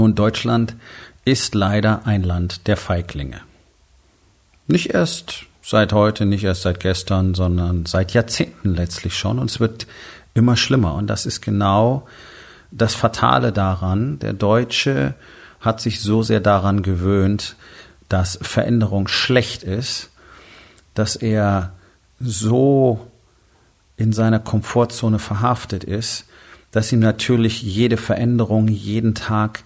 Nun, Deutschland ist leider ein Land der Feiglinge. Nicht erst seit heute, nicht erst seit gestern, sondern seit Jahrzehnten letztlich schon. Und es wird immer schlimmer. Und das ist genau das Fatale daran. Der Deutsche hat sich so sehr daran gewöhnt, dass Veränderung schlecht ist, dass er so in seiner Komfortzone verhaftet ist, dass ihm natürlich jede Veränderung jeden Tag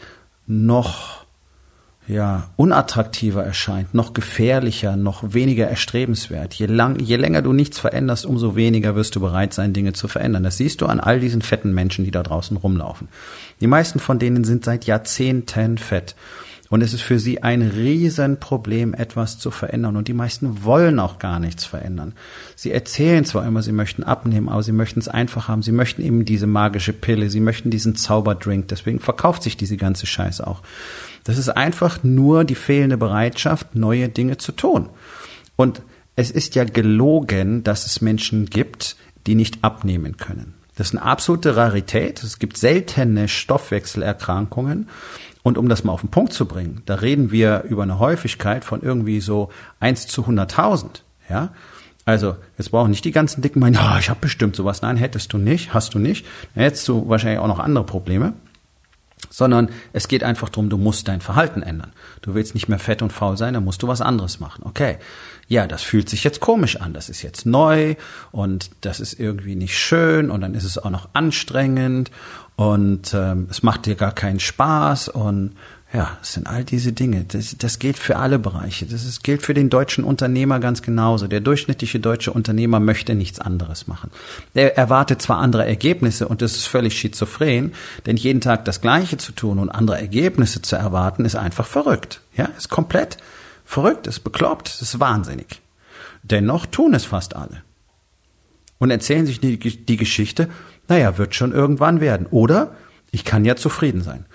noch ja, unattraktiver erscheint, noch gefährlicher, noch weniger erstrebenswert. Je, lang, je länger du nichts veränderst, umso weniger wirst du bereit sein, Dinge zu verändern. Das siehst du an all diesen fetten Menschen, die da draußen rumlaufen. Die meisten von denen sind seit Jahrzehnten fett. Und es ist für sie ein Riesenproblem, etwas zu verändern. Und die meisten wollen auch gar nichts verändern. Sie erzählen zwar immer, sie möchten abnehmen, aber sie möchten es einfach haben. Sie möchten eben diese magische Pille, sie möchten diesen Zauberdrink. Deswegen verkauft sich diese ganze Scheiße auch. Das ist einfach nur die fehlende Bereitschaft, neue Dinge zu tun. Und es ist ja gelogen, dass es Menschen gibt, die nicht abnehmen können. Das ist eine absolute Rarität. Es gibt seltene Stoffwechselerkrankungen. Und um das mal auf den Punkt zu bringen, da reden wir über eine Häufigkeit von irgendwie so eins zu hunderttausend. Ja, also jetzt brauchen nicht die ganzen Dicken meinen, oh, ich habe bestimmt sowas. Nein, hättest du nicht, hast du nicht. Dann hättest du wahrscheinlich auch noch andere Probleme. Sondern es geht einfach darum, du musst dein Verhalten ändern. Du willst nicht mehr fett und faul sein, dann musst du was anderes machen. Okay, ja, das fühlt sich jetzt komisch an. Das ist jetzt neu und das ist irgendwie nicht schön und dann ist es auch noch anstrengend und ähm, es macht dir gar keinen Spaß und ja, es sind all diese Dinge. Das, das gilt für alle Bereiche. Das ist, gilt für den deutschen Unternehmer ganz genauso. Der durchschnittliche deutsche Unternehmer möchte nichts anderes machen. Der erwartet zwar andere Ergebnisse und das ist völlig schizophren, denn jeden Tag das Gleiche zu tun und andere Ergebnisse zu erwarten, ist einfach verrückt. Ja, ist komplett verrückt, ist bekloppt, ist wahnsinnig. Dennoch tun es fast alle. Und erzählen sich die, die Geschichte, naja, wird schon irgendwann werden. Oder ich kann ja zufrieden sein.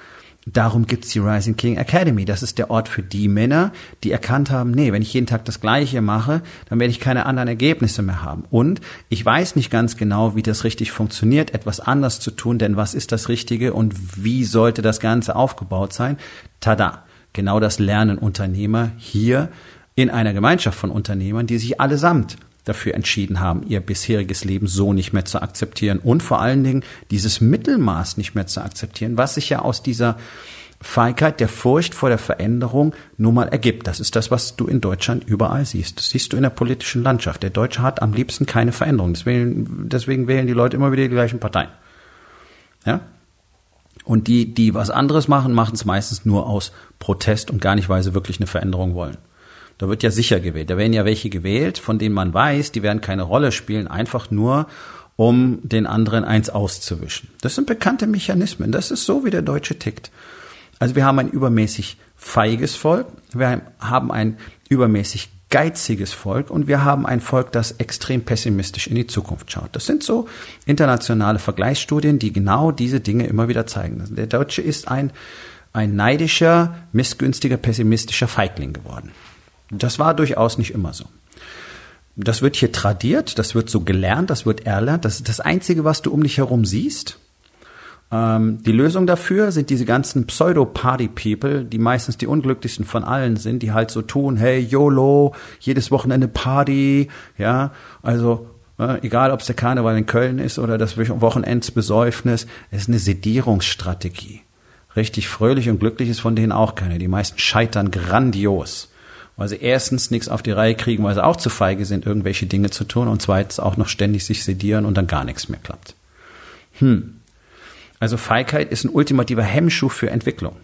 Darum gibt's die Rising King Academy. Das ist der Ort für die Männer, die erkannt haben, nee, wenn ich jeden Tag das Gleiche mache, dann werde ich keine anderen Ergebnisse mehr haben. Und ich weiß nicht ganz genau, wie das richtig funktioniert, etwas anders zu tun, denn was ist das Richtige und wie sollte das Ganze aufgebaut sein? Tada! Genau das lernen Unternehmer hier in einer Gemeinschaft von Unternehmern, die sich allesamt dafür entschieden haben, ihr bisheriges Leben so nicht mehr zu akzeptieren und vor allen Dingen dieses Mittelmaß nicht mehr zu akzeptieren, was sich ja aus dieser Feigheit, der Furcht vor der Veränderung nun mal ergibt. Das ist das, was du in Deutschland überall siehst. Das siehst du in der politischen Landschaft. Der Deutsche hat am liebsten keine Veränderung. Deswegen, deswegen wählen die Leute immer wieder die gleichen Parteien. Ja? Und die, die was anderes machen, machen es meistens nur aus Protest und gar nicht, weil sie wirklich eine Veränderung wollen. Da wird ja sicher gewählt. Da werden ja welche gewählt, von denen man weiß, die werden keine Rolle spielen, einfach nur, um den anderen eins auszuwischen. Das sind bekannte Mechanismen. Das ist so, wie der Deutsche tickt. Also wir haben ein übermäßig feiges Volk, wir haben ein übermäßig geiziges Volk und wir haben ein Volk, das extrem pessimistisch in die Zukunft schaut. Das sind so internationale Vergleichsstudien, die genau diese Dinge immer wieder zeigen. Der Deutsche ist ein, ein neidischer, missgünstiger, pessimistischer Feigling geworden. Das war durchaus nicht immer so. Das wird hier tradiert, das wird so gelernt, das wird erlernt. Das ist das Einzige, was du um dich herum siehst. Ähm, die Lösung dafür sind diese ganzen Pseudo-Party-People, die meistens die unglücklichsten von allen sind, die halt so tun, hey, YOLO, jedes Wochenende Party, ja, also äh, egal ob es der Karneval in Köln ist oder das Wochenendsbesäufnis, es ist eine Sedierungsstrategie. Richtig fröhlich und glücklich ist von denen auch keine. Die meisten scheitern grandios weil sie erstens nichts auf die Reihe kriegen, weil sie auch zu feige sind, irgendwelche Dinge zu tun und zweitens auch noch ständig sich sedieren und dann gar nichts mehr klappt. Hm. Also Feigheit ist ein ultimativer Hemmschuh für Entwicklung.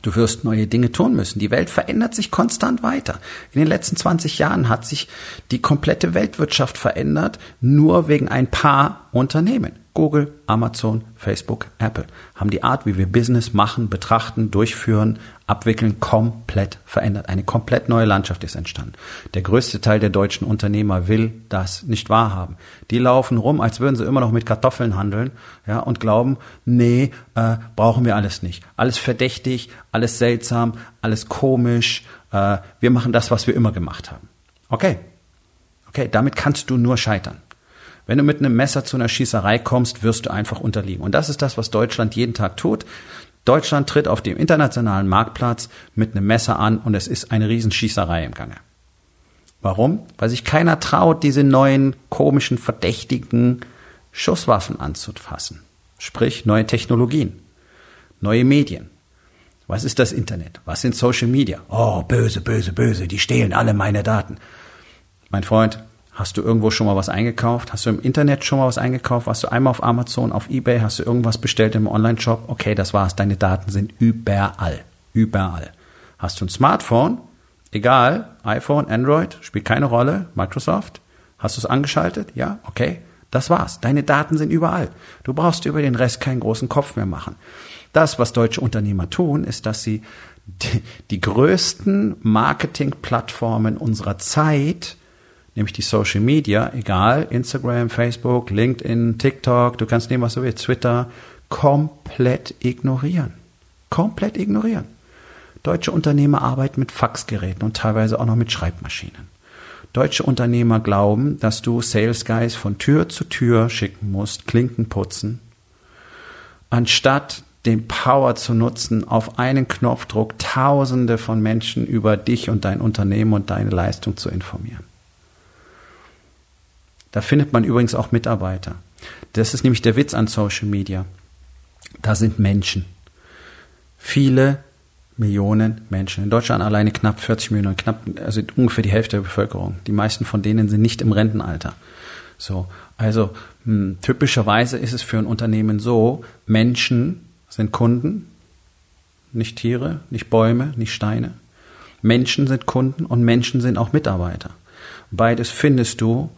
Du wirst neue Dinge tun müssen. Die Welt verändert sich konstant weiter. In den letzten 20 Jahren hat sich die komplette Weltwirtschaft verändert, nur wegen ein paar Unternehmen. Google, Amazon, Facebook, Apple haben die Art, wie wir Business machen, betrachten, durchführen, abwickeln, komplett verändert. Eine komplett neue Landschaft ist entstanden. Der größte Teil der deutschen Unternehmer will das nicht wahrhaben. Die laufen rum, als würden sie immer noch mit Kartoffeln handeln, ja, und glauben, nee, äh, brauchen wir alles nicht. Alles verdächtig, alles seltsam, alles komisch. Äh, wir machen das, was wir immer gemacht haben. Okay. Okay, damit kannst du nur scheitern. Wenn du mit einem Messer zu einer Schießerei kommst, wirst du einfach unterliegen. Und das ist das, was Deutschland jeden Tag tut. Deutschland tritt auf dem internationalen Marktplatz mit einem Messer an und es ist eine Riesenschießerei im Gange. Warum? Weil sich keiner traut, diese neuen, komischen, verdächtigen Schusswaffen anzufassen. Sprich, neue Technologien, neue Medien. Was ist das Internet? Was sind Social Media? Oh, böse, böse, böse, die stehlen alle meine Daten. Mein Freund, Hast du irgendwo schon mal was eingekauft? Hast du im Internet schon mal was eingekauft? Warst du einmal auf Amazon, auf Ebay? Hast du irgendwas bestellt im Online-Shop? Okay, das war's. Deine Daten sind überall. Überall. Hast du ein Smartphone? Egal. iPhone, Android, spielt keine Rolle. Microsoft? Hast du es angeschaltet? Ja? Okay. Das war's. Deine Daten sind überall. Du brauchst über den Rest keinen großen Kopf mehr machen. Das, was deutsche Unternehmer tun, ist, dass sie die, die größten Marketingplattformen unserer Zeit nämlich die Social Media, egal, Instagram, Facebook, LinkedIn, TikTok, du kannst nehmen, was du willst, Twitter, komplett ignorieren. Komplett ignorieren. Deutsche Unternehmer arbeiten mit Faxgeräten und teilweise auch noch mit Schreibmaschinen. Deutsche Unternehmer glauben, dass du Sales Guys von Tür zu Tür schicken musst, Klinken putzen, anstatt den Power zu nutzen, auf einen Knopfdruck Tausende von Menschen über dich und dein Unternehmen und deine Leistung zu informieren. Da findet man übrigens auch Mitarbeiter. Das ist nämlich der Witz an Social Media. Da sind Menschen. Viele Millionen Menschen. In Deutschland alleine knapp 40 Millionen, knapp, also ungefähr die Hälfte der Bevölkerung. Die meisten von denen sind nicht im Rentenalter. So. Also, mh, hm, typischerweise ist es für ein Unternehmen so, Menschen sind Kunden, nicht Tiere, nicht Bäume, nicht Steine. Menschen sind Kunden und Menschen sind auch Mitarbeiter. Beides findest du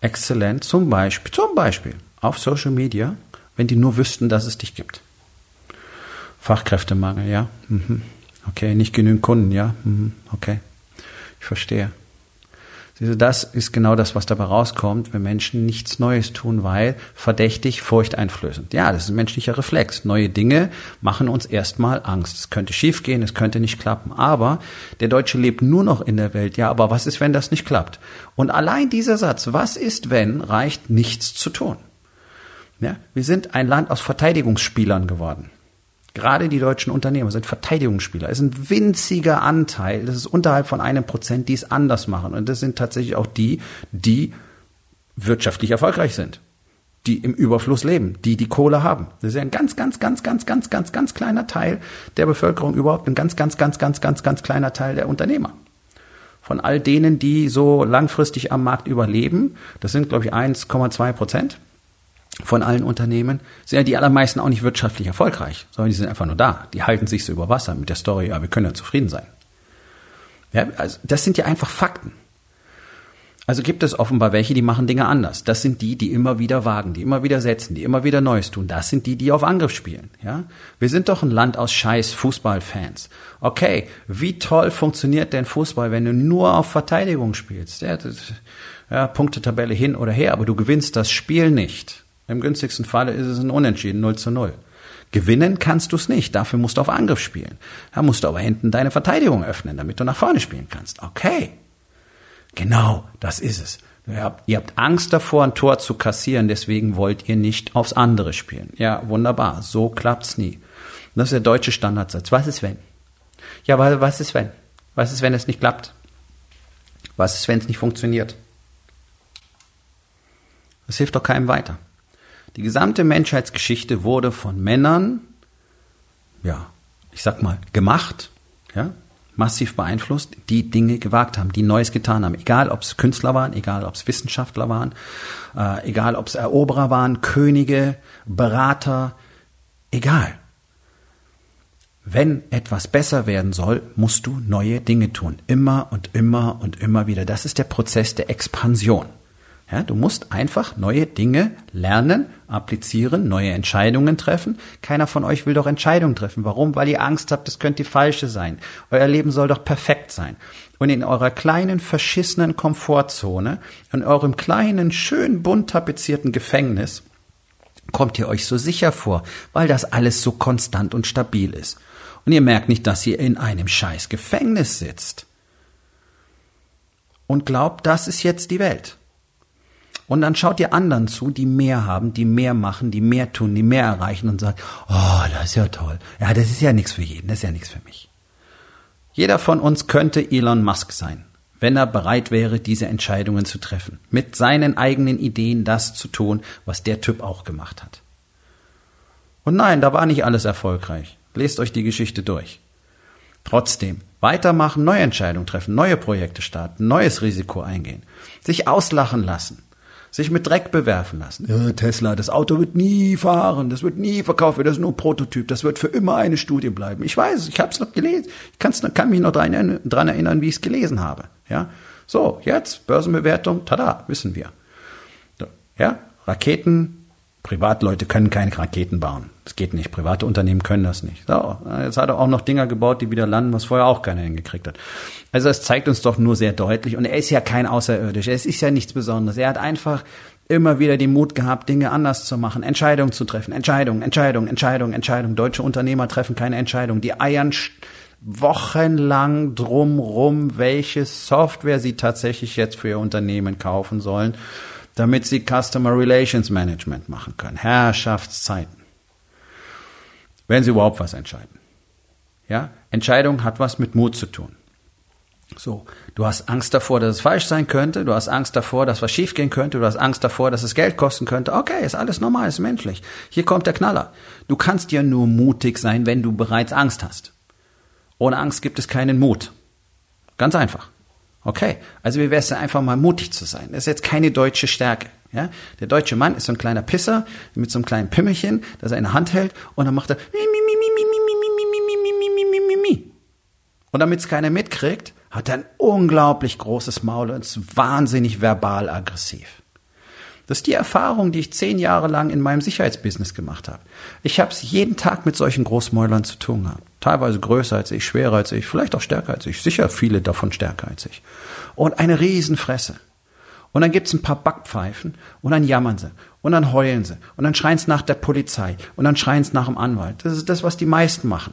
exzellent, zum Beispiel, zum Beispiel auf Social Media, wenn die nur wüssten, dass es dich gibt. Fachkräftemangel, ja. Mhm. Okay, nicht genügend Kunden, ja. Mhm. Okay, ich verstehe. Das ist genau das, was dabei rauskommt, wenn Menschen nichts Neues tun, weil verdächtig, furchteinflößend. Ja, das ist ein menschlicher Reflex. Neue Dinge machen uns erstmal Angst. Es könnte schiefgehen, es könnte nicht klappen. Aber der Deutsche lebt nur noch in der Welt. Ja, aber was ist, wenn das nicht klappt? Und allein dieser Satz, was ist, wenn, reicht nichts zu tun. Ja, wir sind ein Land aus Verteidigungsspielern geworden. Gerade die deutschen Unternehmer sind Verteidigungsspieler. Es ist ein winziger Anteil, das ist unterhalb von einem Prozent, die es anders machen. Und das sind tatsächlich auch die, die wirtschaftlich erfolgreich sind, die im Überfluss leben, die die Kohle haben. Das ist ein ganz, ganz, ganz, ganz, ganz, ganz, ganz kleiner Teil der Bevölkerung überhaupt, ein ganz, ganz, ganz, ganz, ganz, ganz kleiner Teil der Unternehmer. Von all denen, die so langfristig am Markt überleben, das sind, glaube ich, 1,2 Prozent von allen Unternehmen, sind ja die allermeisten auch nicht wirtschaftlich erfolgreich, sondern die sind einfach nur da. Die halten sich so über Wasser mit der Story, ja, wir können ja zufrieden sein. Ja, also das sind ja einfach Fakten. Also gibt es offenbar welche, die machen Dinge anders. Das sind die, die immer wieder wagen, die immer wieder setzen, die immer wieder Neues tun. Das sind die, die auf Angriff spielen. Ja, wir sind doch ein Land aus Scheiß Fußballfans. Okay, wie toll funktioniert denn Fußball, wenn du nur auf Verteidigung spielst? Ja, ja Punktetabelle hin oder her, aber du gewinnst das Spiel nicht. Im günstigsten Falle ist es ein Unentschieden, 0 zu 0. Gewinnen kannst du es nicht, dafür musst du auf Angriff spielen. Da musst du aber hinten deine Verteidigung öffnen, damit du nach vorne spielen kannst. Okay. Genau, das ist es. Ihr habt, ihr habt Angst davor, ein Tor zu kassieren, deswegen wollt ihr nicht aufs andere spielen. Ja, wunderbar. So klappt's nie. Das ist der deutsche Standardsatz. Was ist wenn? Ja, was ist wenn? Was ist, wenn es nicht klappt? Was ist, wenn es nicht funktioniert? Das hilft doch keinem weiter. Die gesamte Menschheitsgeschichte wurde von Männern, ja, ich sag mal, gemacht, ja, massiv beeinflusst, die Dinge gewagt haben, die Neues getan haben. Egal, ob es Künstler waren, egal, ob es Wissenschaftler waren, äh, egal, ob es Eroberer waren, Könige, Berater, egal. Wenn etwas besser werden soll, musst du neue Dinge tun. Immer und immer und immer wieder. Das ist der Prozess der Expansion. Ja, du musst einfach neue Dinge lernen, applizieren, neue Entscheidungen treffen. Keiner von euch will doch Entscheidungen treffen. Warum? Weil ihr Angst habt, es könnte die falsche sein. Euer Leben soll doch perfekt sein. Und in eurer kleinen, verschissenen Komfortzone, in eurem kleinen, schön bunt tapezierten Gefängnis, kommt ihr euch so sicher vor, weil das alles so konstant und stabil ist. Und ihr merkt nicht, dass ihr in einem scheiß Gefängnis sitzt. Und glaubt, das ist jetzt die Welt. Und dann schaut ihr anderen zu, die mehr haben, die mehr machen, die mehr tun, die mehr erreichen und sagt, oh, das ist ja toll. Ja, das ist ja nichts für jeden, das ist ja nichts für mich. Jeder von uns könnte Elon Musk sein, wenn er bereit wäre, diese Entscheidungen zu treffen, mit seinen eigenen Ideen das zu tun, was der Typ auch gemacht hat. Und nein, da war nicht alles erfolgreich. Lest euch die Geschichte durch. Trotzdem, weitermachen, neue Entscheidungen treffen, neue Projekte starten, neues Risiko eingehen, sich auslachen lassen, sich mit Dreck bewerfen lassen. Ja, Tesla, das Auto wird nie fahren, das wird nie verkauft werden, das ist nur ein Prototyp, das wird für immer eine Studie bleiben. Ich weiß, ich habe es noch gelesen, ich kann's, kann mich noch dran erinnern, wie ich es gelesen habe. Ja, so jetzt Börsenbewertung, tada, wissen wir. Ja, Raketen, Privatleute können keine Raketen bauen. Das geht nicht. Private Unternehmen können das nicht. So, jetzt hat er auch noch Dinger gebaut, die wieder landen, was vorher auch keiner hingekriegt hat. Also es zeigt uns doch nur sehr deutlich. Und er ist ja kein Außerirdischer. Es ist ja nichts Besonderes. Er hat einfach immer wieder den Mut gehabt, Dinge anders zu machen, Entscheidungen zu treffen. Entscheidung, Entscheidung, Entscheidung, Entscheidung. Deutsche Unternehmer treffen keine Entscheidung. Die eiern wochenlang drumrum, welche Software sie tatsächlich jetzt für ihr Unternehmen kaufen sollen, damit sie Customer Relations Management machen können. Herrschaftszeiten wenn sie überhaupt was entscheiden. Ja, Entscheidung hat was mit Mut zu tun. So, du hast Angst davor, dass es falsch sein könnte, du hast Angst davor, dass was schiefgehen könnte, du hast Angst davor, dass es Geld kosten könnte. Okay, ist alles normal, ist menschlich. Hier kommt der Knaller. Du kannst ja nur mutig sein, wenn du bereits Angst hast. Ohne Angst gibt es keinen Mut. Ganz einfach. Okay, also wie wäre es einfach mal mutig zu sein? Das ist jetzt keine deutsche Stärke. Ja? Der deutsche Mann ist so ein kleiner Pisser mit so einem kleinen Pimmelchen, das er in der Hand hält und dann macht er und damit es keiner mitkriegt, hat er ein unglaublich großes Maul und ist wahnsinnig verbal aggressiv. Das ist die Erfahrung, die ich zehn Jahre lang in meinem Sicherheitsbusiness gemacht habe. Ich habe es jeden Tag mit solchen Großmäulern zu tun gehabt. Teilweise größer als ich, schwerer als ich, vielleicht auch stärker als ich. Sicher viele davon stärker als ich. Und eine Riesenfresse. Und dann gibt's ein paar Backpfeifen und dann jammern sie und dann heulen sie und dann schreien sie nach der Polizei und dann schreien sie nach dem Anwalt. Das ist das, was die meisten machen.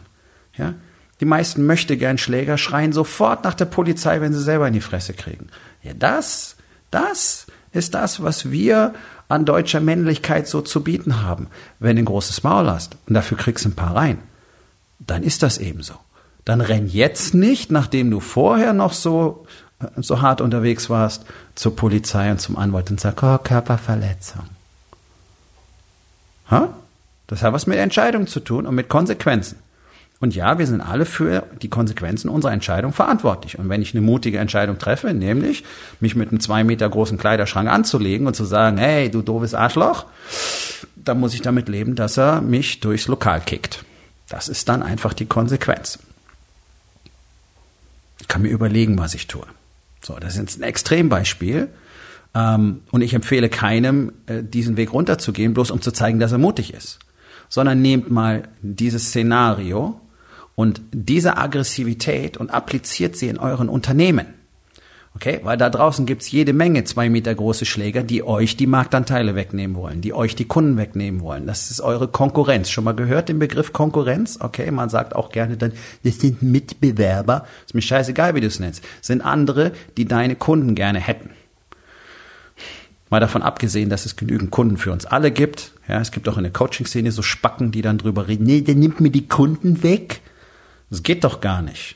Ja? Die meisten möchte gern Schläger schreien sofort nach der Polizei, wenn sie selber in die Fresse kriegen. Ja, das, das ist das, was wir an deutscher Männlichkeit so zu bieten haben. Wenn du ein großes Maul hast und dafür kriegst du ein paar rein, dann ist das ebenso. Dann renn jetzt nicht, nachdem du vorher noch so, so hart unterwegs warst, zur Polizei und zum Anwalt und sag, oh, Körperverletzung. Ha? Das hat was mit Entscheidungen zu tun und mit Konsequenzen. Und ja, wir sind alle für die Konsequenzen unserer Entscheidung verantwortlich. Und wenn ich eine mutige Entscheidung treffe, nämlich mich mit einem zwei Meter großen Kleiderschrank anzulegen und zu sagen, hey, du doofes Arschloch, dann muss ich damit leben, dass er mich durchs Lokal kickt. Das ist dann einfach die Konsequenz. Ich kann mir überlegen, was ich tue. So, das ist ein Extrembeispiel. Ähm, und ich empfehle keinem, äh, diesen Weg runterzugehen, bloß um zu zeigen, dass er mutig ist. Sondern nehmt mal dieses Szenario und diese Aggressivität und appliziert sie in euren Unternehmen. Okay, weil da draußen gibt's jede Menge zwei Meter große Schläger, die euch die Marktanteile wegnehmen wollen, die euch die Kunden wegnehmen wollen. Das ist eure Konkurrenz. Schon mal gehört den Begriff Konkurrenz? Okay, man sagt auch gerne dann, das sind Mitbewerber. Ist mir scheißegal, wie du es nennst. Sind andere, die deine Kunden gerne hätten. Mal davon abgesehen, dass es genügend Kunden für uns alle gibt. Ja, es gibt auch in der Coaching-Szene so Spacken, die dann drüber reden, nee, der nimmt mir die Kunden weg. Das geht doch gar nicht.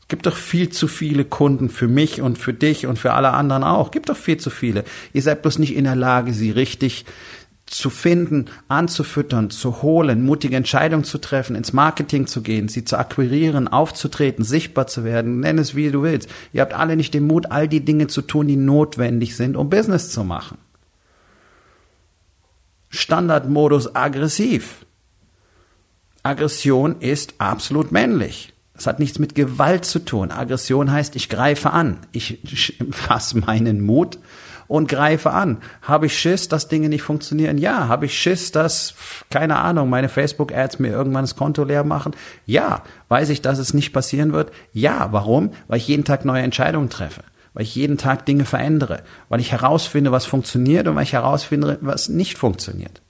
Es gibt doch viel zu viele Kunden für mich und für dich und für alle anderen auch. Gibt doch viel zu viele. Ihr seid bloß nicht in der Lage, sie richtig zu finden, anzufüttern, zu holen, mutige Entscheidungen zu treffen, ins Marketing zu gehen, sie zu akquirieren, aufzutreten, sichtbar zu werden, nenn es wie du willst. Ihr habt alle nicht den Mut, all die Dinge zu tun, die notwendig sind, um Business zu machen. Standardmodus aggressiv. Aggression ist absolut männlich. Es hat nichts mit Gewalt zu tun. Aggression heißt, ich greife an, ich fasse meinen Mut und greife an. Habe ich Schiss, dass Dinge nicht funktionieren? Ja. Habe ich Schiss, dass, keine Ahnung, meine Facebook-Ads mir irgendwann das Konto leer machen? Ja. Weiß ich, dass es nicht passieren wird? Ja. Warum? Weil ich jeden Tag neue Entscheidungen treffe. Weil ich jeden Tag Dinge verändere. Weil ich herausfinde, was funktioniert und weil ich herausfinde, was nicht funktioniert.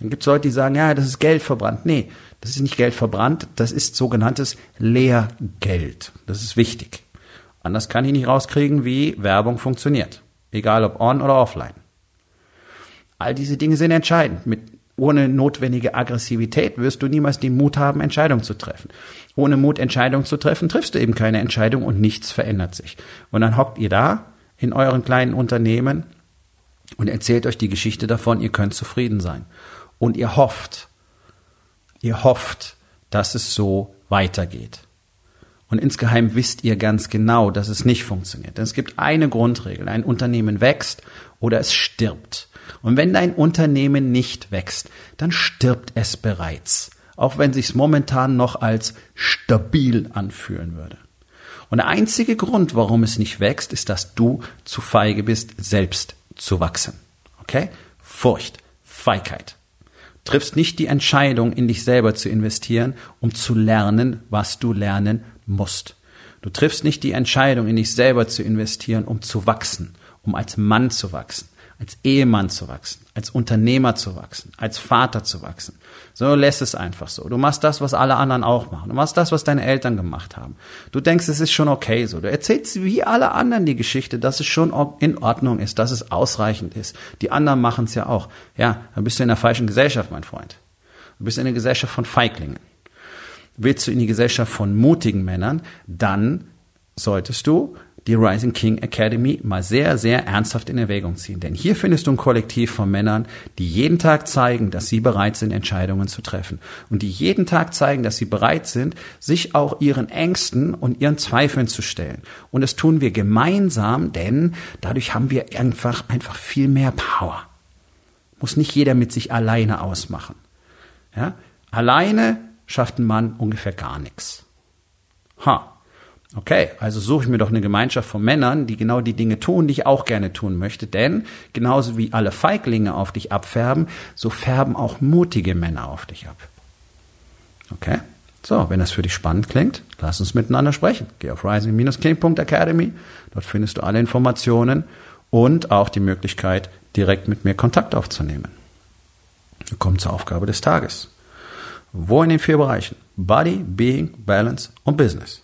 Dann gibt es Leute, die sagen, ja, das ist Geld verbrannt. Nee, das ist nicht Geld verbrannt, das ist sogenanntes Lehrgeld. Das ist wichtig. Anders kann ich nicht rauskriegen, wie Werbung funktioniert. Egal ob on oder offline. All diese Dinge sind entscheidend. Mit, ohne notwendige Aggressivität wirst du niemals den Mut haben, Entscheidungen zu treffen. Ohne Mut, Entscheidungen zu treffen, triffst du eben keine Entscheidung und nichts verändert sich. Und dann hockt ihr da in euren kleinen Unternehmen und erzählt euch die Geschichte davon, ihr könnt zufrieden sein und ihr hofft, ihr hofft, dass es so weitergeht. Und insgeheim wisst ihr ganz genau, dass es nicht funktioniert. Denn es gibt eine Grundregel. Ein Unternehmen wächst oder es stirbt. Und wenn dein Unternehmen nicht wächst, dann stirbt es bereits. Auch wenn sich's momentan noch als stabil anfühlen würde. Und der einzige Grund, warum es nicht wächst, ist, dass du zu feige bist, selbst zu wachsen. Okay? Furcht, Feigheit triffst nicht die Entscheidung, in dich selber zu investieren, um zu lernen, was du lernen musst. Du triffst nicht die Entscheidung, in dich selber zu investieren, um zu wachsen, um als Mann zu wachsen als Ehemann zu wachsen, als Unternehmer zu wachsen, als Vater zu wachsen. So lässt es einfach so. Du machst das, was alle anderen auch machen. Du machst das, was deine Eltern gemacht haben. Du denkst, es ist schon okay so. Du erzählst wie alle anderen die Geschichte, dass es schon in Ordnung ist, dass es ausreichend ist. Die anderen machen es ja auch. Ja, dann bist du in der falschen Gesellschaft, mein Freund. Du bist in der Gesellschaft von Feiglingen. Willst du in die Gesellschaft von mutigen Männern, dann solltest du die Rising King Academy mal sehr, sehr ernsthaft in Erwägung ziehen. Denn hier findest du ein Kollektiv von Männern, die jeden Tag zeigen, dass sie bereit sind, Entscheidungen zu treffen. Und die jeden Tag zeigen, dass sie bereit sind, sich auch ihren Ängsten und ihren Zweifeln zu stellen. Und das tun wir gemeinsam, denn dadurch haben wir einfach, einfach viel mehr Power. Muss nicht jeder mit sich alleine ausmachen. Ja? Alleine schafft ein Mann ungefähr gar nichts. Ha. Okay, also suche ich mir doch eine Gemeinschaft von Männern, die genau die Dinge tun, die ich auch gerne tun möchte. Denn genauso wie alle Feiglinge auf dich abfärben, so färben auch mutige Männer auf dich ab. Okay? So, wenn das für dich spannend klingt, lass uns miteinander sprechen. Geh auf rising-king.academy. Dort findest du alle Informationen und auch die Möglichkeit, direkt mit mir Kontakt aufzunehmen. Wir kommen zur Aufgabe des Tages. Wo in den vier Bereichen? Body, Being, Balance und Business